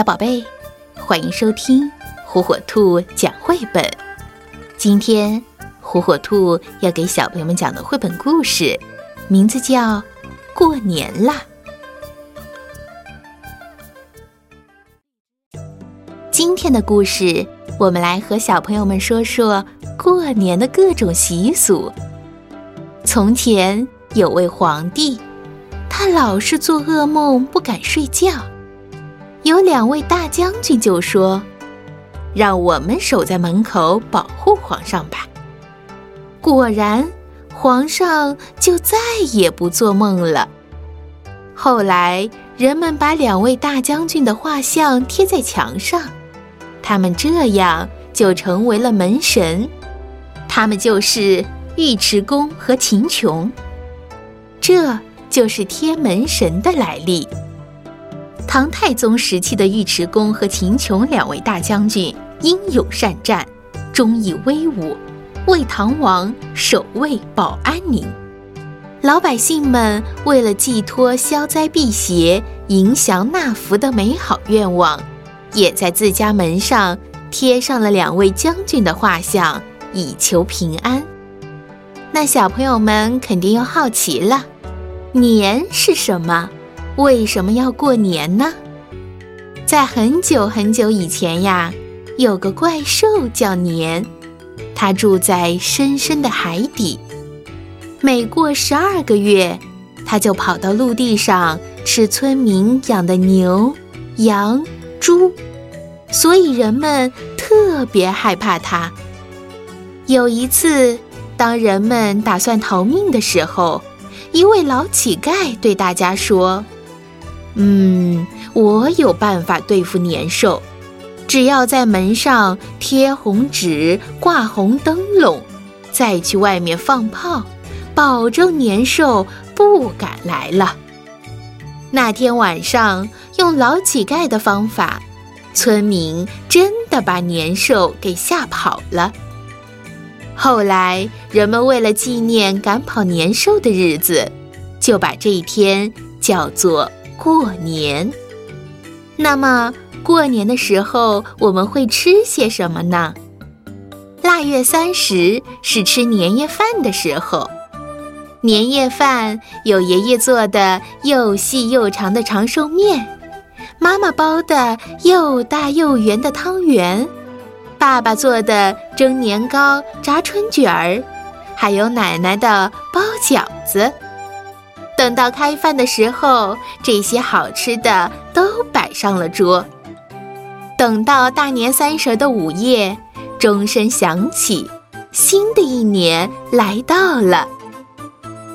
小宝贝，欢迎收听火火兔讲绘本。今天，火火兔要给小朋友们讲的绘本故事，名字叫《过年啦》。今天的故事，我们来和小朋友们说说过年的各种习俗。从前有位皇帝，他老是做噩梦，不敢睡觉。有两位大将军就说：“让我们守在门口保护皇上吧。”果然，皇上就再也不做梦了。后来，人们把两位大将军的画像贴在墙上，他们这样就成为了门神。他们就是尉迟恭和秦琼，这就是贴门神的来历。唐太宗时期的尉迟恭和秦琼两位大将军英勇善战，忠义威武，为唐王守卫保安宁。老百姓们为了寄托消灾避邪、迎祥纳福的美好愿望，也在自家门上贴上了两位将军的画像，以求平安。那小朋友们肯定又好奇了：年是什么？为什么要过年呢？在很久很久以前呀，有个怪兽叫年，它住在深深的海底。每过十二个月，它就跑到陆地上吃村民养的牛、羊、猪，所以人们特别害怕它。有一次，当人们打算逃命的时候，一位老乞丐对大家说。嗯，我有办法对付年兽，只要在门上贴红纸、挂红灯笼，再去外面放炮，保证年兽不敢来了。那天晚上用老乞丐的方法，村民真的把年兽给吓跑了。后来人们为了纪念赶跑年兽的日子，就把这一天叫做。过年，那么过年的时候我们会吃些什么呢？腊月三十是吃年夜饭的时候，年夜饭有爷爷做的又细又长的长寿面，妈妈包的又大又圆的汤圆，爸爸做的蒸年糕、炸春卷儿，还有奶奶的包饺子。等到开饭的时候，这些好吃的都摆上了桌。等到大年三十的午夜，钟声响起，新的一年来到了。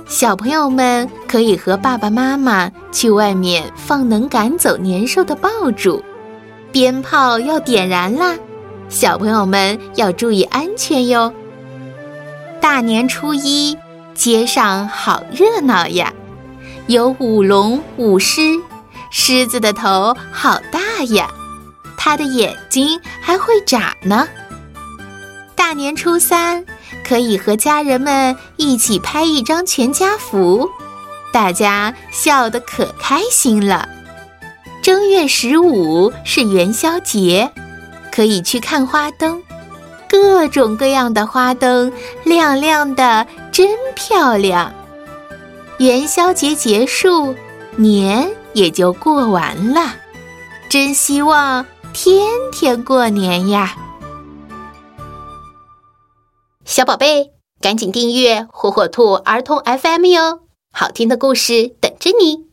小朋友们可以和爸爸妈妈去外面放能赶走年兽的爆竹，鞭炮要点燃啦！小朋友们要注意安全哟。大年初一，街上好热闹呀！有舞龙舞狮，狮子的头好大呀，它的眼睛还会眨呢。大年初三可以和家人们一起拍一张全家福，大家笑得可开心了。正月十五是元宵节，可以去看花灯，各种各样的花灯亮亮的，真漂亮。元宵节结束，年也就过完了。真希望天天过年呀！小宝贝，赶紧订阅火火兔儿童 FM 哟，好听的故事等着你。